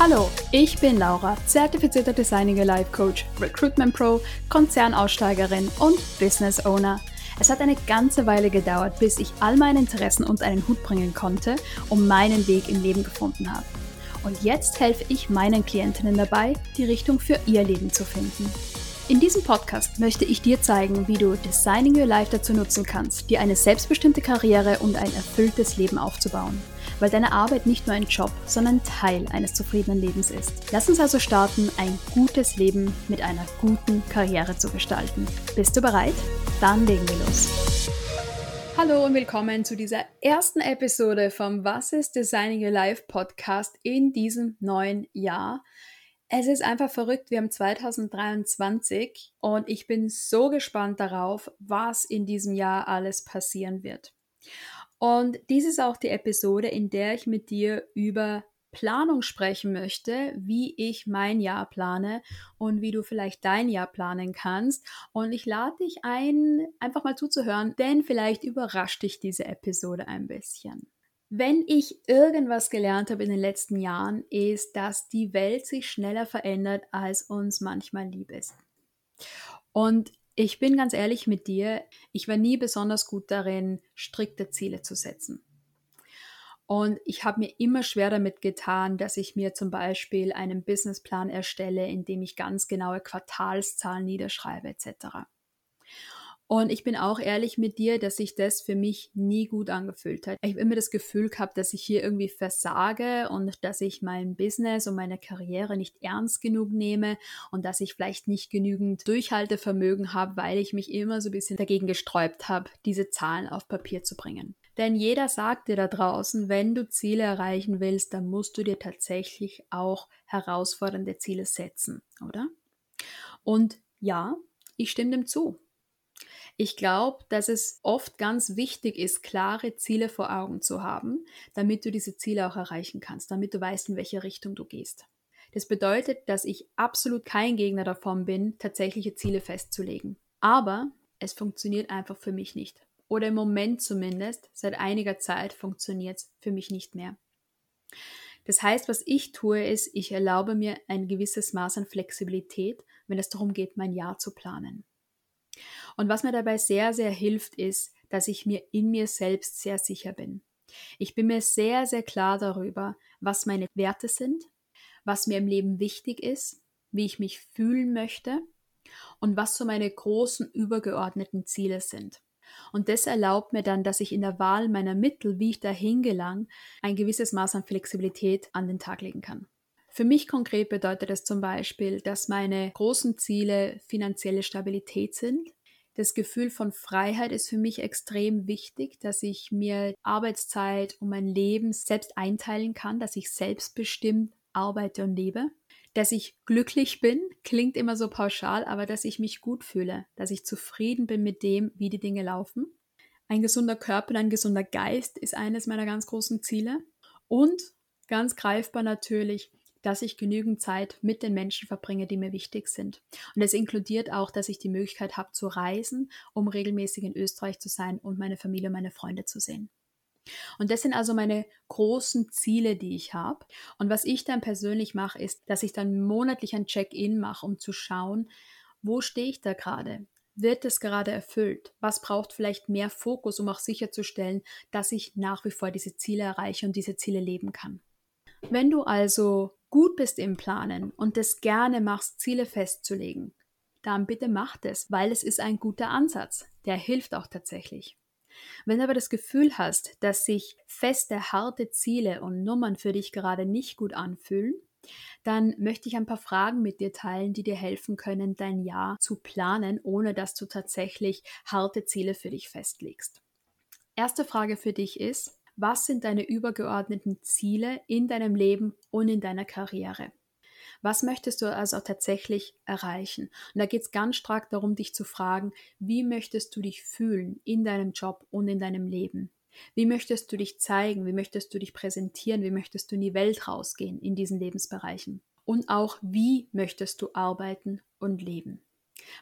Hallo, ich bin Laura, zertifizierter Designing Life Coach, Recruitment Pro, Konzernaussteigerin und Business Owner. Es hat eine ganze Weile gedauert, bis ich all meine Interessen unter einen Hut bringen konnte und meinen Weg im Leben gefunden habe. Und jetzt helfe ich meinen Klientinnen dabei, die Richtung für ihr Leben zu finden. In diesem Podcast möchte ich dir zeigen, wie du Designing Your Life dazu nutzen kannst, dir eine selbstbestimmte Karriere und ein erfülltes Leben aufzubauen. Weil deine Arbeit nicht nur ein Job, sondern Teil eines zufriedenen Lebens ist. Lass uns also starten, ein gutes Leben mit einer guten Karriere zu gestalten. Bist du bereit? Dann legen wir los. Hallo und willkommen zu dieser ersten Episode vom Was ist Designing Your Life Podcast in diesem neuen Jahr. Es ist einfach verrückt. Wir haben 2023 und ich bin so gespannt darauf, was in diesem Jahr alles passieren wird. Und dies ist auch die Episode, in der ich mit dir über Planung sprechen möchte, wie ich mein Jahr plane und wie du vielleicht dein Jahr planen kannst. Und ich lade dich ein, einfach mal zuzuhören, denn vielleicht überrascht dich diese Episode ein bisschen. Wenn ich irgendwas gelernt habe in den letzten Jahren, ist, dass die Welt sich schneller verändert, als uns manchmal lieb ist. Und ich bin ganz ehrlich mit dir, ich war nie besonders gut darin, strikte Ziele zu setzen. Und ich habe mir immer schwer damit getan, dass ich mir zum Beispiel einen Businessplan erstelle, in dem ich ganz genaue Quartalszahlen niederschreibe etc. Und ich bin auch ehrlich mit dir, dass sich das für mich nie gut angefühlt hat. Ich habe immer das Gefühl gehabt, dass ich hier irgendwie versage und dass ich mein Business und meine Karriere nicht ernst genug nehme und dass ich vielleicht nicht genügend Durchhaltevermögen habe, weil ich mich immer so ein bisschen dagegen gesträubt habe, diese Zahlen auf Papier zu bringen. Denn jeder sagt dir da draußen, wenn du Ziele erreichen willst, dann musst du dir tatsächlich auch herausfordernde Ziele setzen, oder? Und ja, ich stimme dem zu. Ich glaube, dass es oft ganz wichtig ist, klare Ziele vor Augen zu haben, damit du diese Ziele auch erreichen kannst, damit du weißt, in welche Richtung du gehst. Das bedeutet, dass ich absolut kein Gegner davon bin, tatsächliche Ziele festzulegen. Aber es funktioniert einfach für mich nicht. Oder im Moment zumindest, seit einiger Zeit funktioniert es für mich nicht mehr. Das heißt, was ich tue, ist, ich erlaube mir ein gewisses Maß an Flexibilität, wenn es darum geht, mein Jahr zu planen. Und was mir dabei sehr, sehr hilft, ist, dass ich mir in mir selbst sehr sicher bin. Ich bin mir sehr, sehr klar darüber, was meine Werte sind, was mir im Leben wichtig ist, wie ich mich fühlen möchte und was so meine großen übergeordneten Ziele sind. Und das erlaubt mir dann, dass ich in der Wahl meiner Mittel, wie ich dahin gelang, ein gewisses Maß an Flexibilität an den Tag legen kann. Für mich konkret bedeutet es zum Beispiel, dass meine großen Ziele finanzielle Stabilität sind. Das Gefühl von Freiheit ist für mich extrem wichtig, dass ich mir Arbeitszeit und mein Leben selbst einteilen kann, dass ich selbstbestimmt arbeite und lebe. Dass ich glücklich bin, klingt immer so pauschal, aber dass ich mich gut fühle, dass ich zufrieden bin mit dem, wie die Dinge laufen. Ein gesunder Körper und ein gesunder Geist ist eines meiner ganz großen Ziele. Und ganz greifbar natürlich, dass ich genügend Zeit mit den Menschen verbringe, die mir wichtig sind. Und es inkludiert auch, dass ich die Möglichkeit habe zu reisen, um regelmäßig in Österreich zu sein und meine Familie, meine Freunde zu sehen. Und das sind also meine großen Ziele, die ich habe. Und was ich dann persönlich mache, ist, dass ich dann monatlich ein Check-in mache, um zu schauen, wo stehe ich da gerade? Wird es gerade erfüllt? Was braucht vielleicht mehr Fokus, um auch sicherzustellen, dass ich nach wie vor diese Ziele erreiche und diese Ziele leben kann? Wenn du also gut bist im Planen und es gerne machst, Ziele festzulegen, dann bitte mach das, weil es ist ein guter Ansatz. Der hilft auch tatsächlich. Wenn du aber das Gefühl hast, dass sich feste, harte Ziele und Nummern für dich gerade nicht gut anfühlen, dann möchte ich ein paar Fragen mit dir teilen, die dir helfen können, dein Jahr zu planen, ohne dass du tatsächlich harte Ziele für dich festlegst. Erste Frage für dich ist, was sind deine übergeordneten Ziele in deinem Leben und in deiner Karriere? Was möchtest du also tatsächlich erreichen? Und da geht es ganz stark darum, dich zu fragen, wie möchtest du dich fühlen in deinem Job und in deinem Leben? Wie möchtest du dich zeigen? Wie möchtest du dich präsentieren? Wie möchtest du in die Welt rausgehen in diesen Lebensbereichen? Und auch, wie möchtest du arbeiten und leben?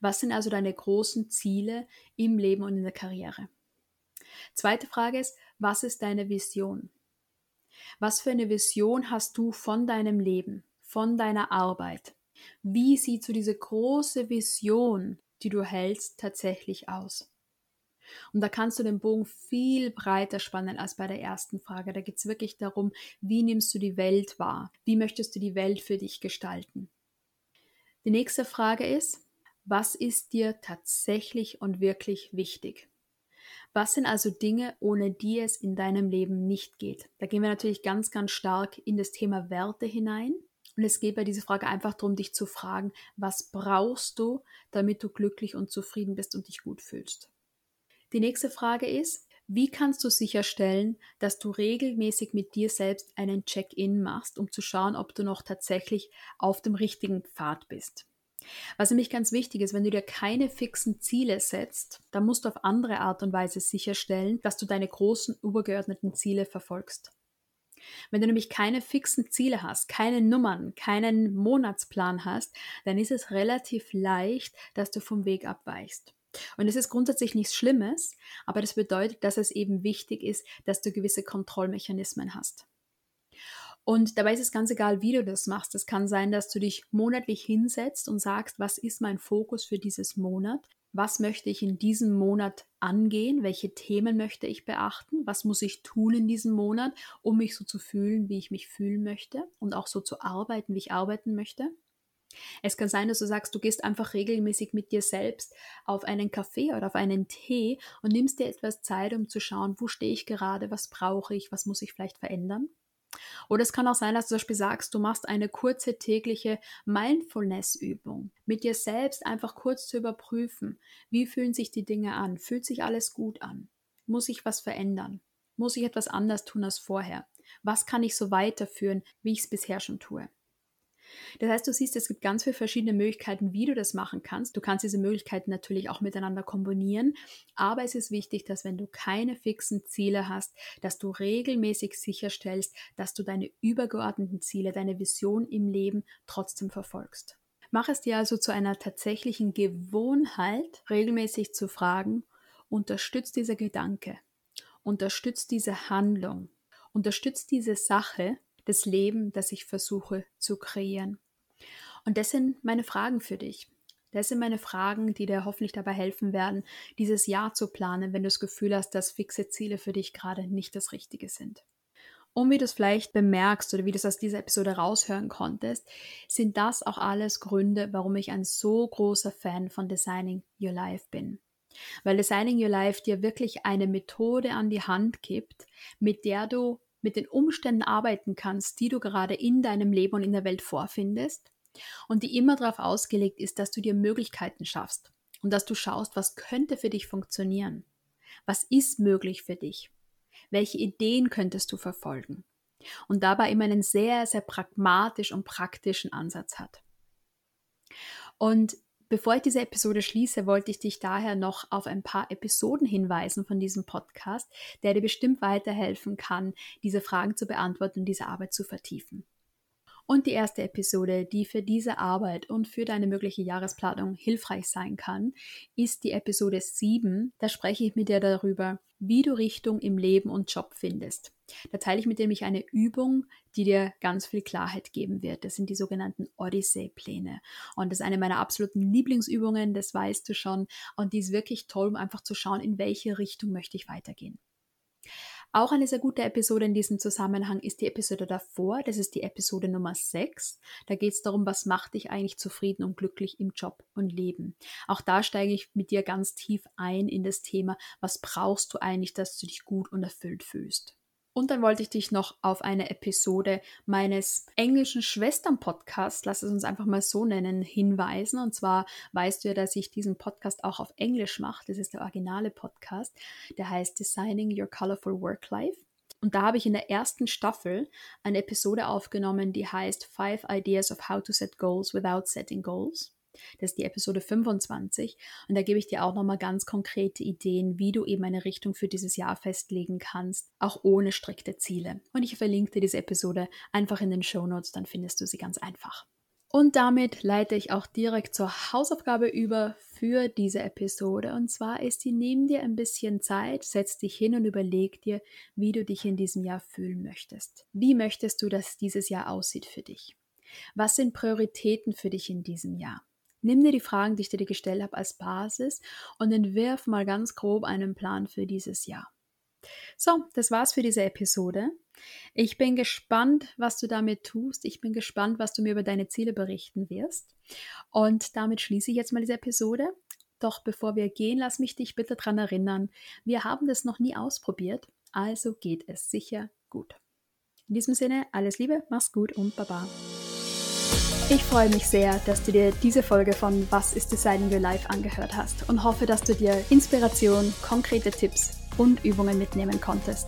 Was sind also deine großen Ziele im Leben und in der Karriere? Zweite Frage ist, was ist deine Vision? Was für eine Vision hast du von deinem Leben, von deiner Arbeit? Wie sieht so diese große Vision, die du hältst, tatsächlich aus? Und da kannst du den Bogen viel breiter spannen als bei der ersten Frage. Da geht es wirklich darum, wie nimmst du die Welt wahr? Wie möchtest du die Welt für dich gestalten? Die nächste Frage ist, was ist dir tatsächlich und wirklich wichtig? Was sind also Dinge, ohne die es in deinem Leben nicht geht? Da gehen wir natürlich ganz, ganz stark in das Thema Werte hinein. Und es geht bei dieser Frage einfach darum, dich zu fragen, was brauchst du, damit du glücklich und zufrieden bist und dich gut fühlst? Die nächste Frage ist, wie kannst du sicherstellen, dass du regelmäßig mit dir selbst einen Check-in machst, um zu schauen, ob du noch tatsächlich auf dem richtigen Pfad bist? Was nämlich ganz wichtig ist, wenn du dir keine fixen Ziele setzt, dann musst du auf andere Art und Weise sicherstellen, dass du deine großen übergeordneten Ziele verfolgst. Wenn du nämlich keine fixen Ziele hast, keine Nummern, keinen Monatsplan hast, dann ist es relativ leicht, dass du vom Weg abweichst. Und es ist grundsätzlich nichts Schlimmes, aber das bedeutet, dass es eben wichtig ist, dass du gewisse Kontrollmechanismen hast. Und dabei ist es ganz egal, wie du das machst. Es kann sein, dass du dich monatlich hinsetzt und sagst, was ist mein Fokus für dieses Monat? Was möchte ich in diesem Monat angehen? Welche Themen möchte ich beachten? Was muss ich tun in diesem Monat, um mich so zu fühlen, wie ich mich fühlen möchte und auch so zu arbeiten, wie ich arbeiten möchte? Es kann sein, dass du sagst, du gehst einfach regelmäßig mit dir selbst auf einen Kaffee oder auf einen Tee und nimmst dir etwas Zeit, um zu schauen, wo stehe ich gerade, was brauche ich, was muss ich vielleicht verändern. Oder es kann auch sein, dass du zum Beispiel sagst, du machst eine kurze tägliche Mindfulness-Übung, mit dir selbst einfach kurz zu überprüfen, wie fühlen sich die Dinge an, fühlt sich alles gut an, muss ich was verändern, muss ich etwas anders tun als vorher, was kann ich so weiterführen, wie ich es bisher schon tue. Das heißt, du siehst, es gibt ganz viele verschiedene Möglichkeiten, wie du das machen kannst. Du kannst diese Möglichkeiten natürlich auch miteinander kombinieren, aber es ist wichtig, dass wenn du keine fixen Ziele hast, dass du regelmäßig sicherstellst, dass du deine übergeordneten Ziele, deine Vision im Leben trotzdem verfolgst. Mach es dir also zu einer tatsächlichen Gewohnheit, regelmäßig zu fragen, unterstützt dieser Gedanke, unterstützt diese Handlung, unterstützt diese Sache das Leben, das ich versuche zu kreieren. Und das sind meine Fragen für dich. Das sind meine Fragen, die dir hoffentlich dabei helfen werden, dieses Jahr zu planen, wenn du das Gefühl hast, dass fixe Ziele für dich gerade nicht das Richtige sind. Und wie du es vielleicht bemerkst oder wie du es aus dieser Episode raushören konntest, sind das auch alles Gründe, warum ich ein so großer Fan von Designing Your Life bin. Weil Designing Your Life dir wirklich eine Methode an die Hand gibt, mit der du mit den Umständen arbeiten kannst, die du gerade in deinem Leben und in der Welt vorfindest und die immer darauf ausgelegt ist, dass du dir Möglichkeiten schaffst und dass du schaust, was könnte für dich funktionieren, was ist möglich für dich, welche Ideen könntest du verfolgen? Und dabei immer einen sehr, sehr pragmatisch und praktischen Ansatz hat. Und Bevor ich diese Episode schließe, wollte ich dich daher noch auf ein paar Episoden hinweisen von diesem Podcast, der dir bestimmt weiterhelfen kann, diese Fragen zu beantworten und diese Arbeit zu vertiefen. Und die erste Episode, die für diese Arbeit und für deine mögliche Jahresplanung hilfreich sein kann, ist die Episode 7. Da spreche ich mit dir darüber, wie du Richtung im Leben und Job findest. Da teile ich mit dir nämlich eine Übung, die dir ganz viel Klarheit geben wird. Das sind die sogenannten Odyssey-Pläne. Und das ist eine meiner absoluten Lieblingsübungen, das weißt du schon. Und die ist wirklich toll, um einfach zu schauen, in welche Richtung möchte ich weitergehen. Auch eine sehr gute Episode in diesem Zusammenhang ist die Episode davor. Das ist die Episode Nummer 6. Da geht es darum, was macht dich eigentlich zufrieden und glücklich im Job und Leben. Auch da steige ich mit dir ganz tief ein in das Thema, was brauchst du eigentlich, dass du dich gut und erfüllt fühlst. Und dann wollte ich dich noch auf eine Episode meines englischen Schwestern-Podcasts, lass es uns einfach mal so nennen, hinweisen. Und zwar weißt du ja, dass ich diesen Podcast auch auf Englisch mache. Das ist der originale Podcast. Der heißt Designing Your Colorful Work Life. Und da habe ich in der ersten Staffel eine Episode aufgenommen, die heißt Five Ideas of How to Set Goals Without Setting Goals. Das ist die Episode 25 und da gebe ich dir auch nochmal ganz konkrete Ideen, wie du eben eine Richtung für dieses Jahr festlegen kannst, auch ohne strikte Ziele. Und ich verlinke dir diese Episode einfach in den Show Notes, dann findest du sie ganz einfach. Und damit leite ich auch direkt zur Hausaufgabe über für diese Episode. Und zwar ist die, nimm dir ein bisschen Zeit, setz dich hin und überleg dir, wie du dich in diesem Jahr fühlen möchtest. Wie möchtest du, dass dieses Jahr aussieht für dich? Was sind Prioritäten für dich in diesem Jahr? Nimm dir die Fragen, die ich dir gestellt habe, als Basis und entwirf mal ganz grob einen Plan für dieses Jahr. So, das war's für diese Episode. Ich bin gespannt, was du damit tust. Ich bin gespannt, was du mir über deine Ziele berichten wirst. Und damit schließe ich jetzt mal diese Episode. Doch bevor wir gehen, lass mich dich bitte daran erinnern, wir haben das noch nie ausprobiert, also geht es sicher gut. In diesem Sinne, alles Liebe, mach's gut und Baba. Ich freue mich sehr, dass du dir diese Folge von Was ist Designing Your Life angehört hast und hoffe, dass du dir Inspiration, konkrete Tipps und Übungen mitnehmen konntest.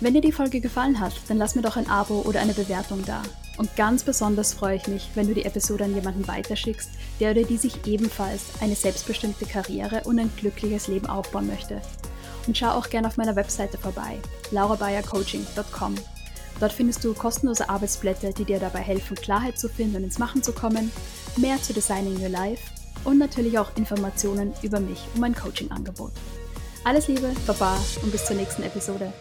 Wenn dir die Folge gefallen hat, dann lass mir doch ein Abo oder eine Bewertung da. Und ganz besonders freue ich mich, wenn du die Episode an jemanden weiterschickst, der oder die sich ebenfalls eine selbstbestimmte Karriere und ein glückliches Leben aufbauen möchte. Und schau auch gerne auf meiner Webseite vorbei, laurabayercoaching.com. Dort findest du kostenlose Arbeitsblätter, die dir dabei helfen, Klarheit zu finden und ins Machen zu kommen, mehr zu Designing Your Life und natürlich auch Informationen über mich und mein Coaching-Angebot. Alles Liebe, Baba und bis zur nächsten Episode.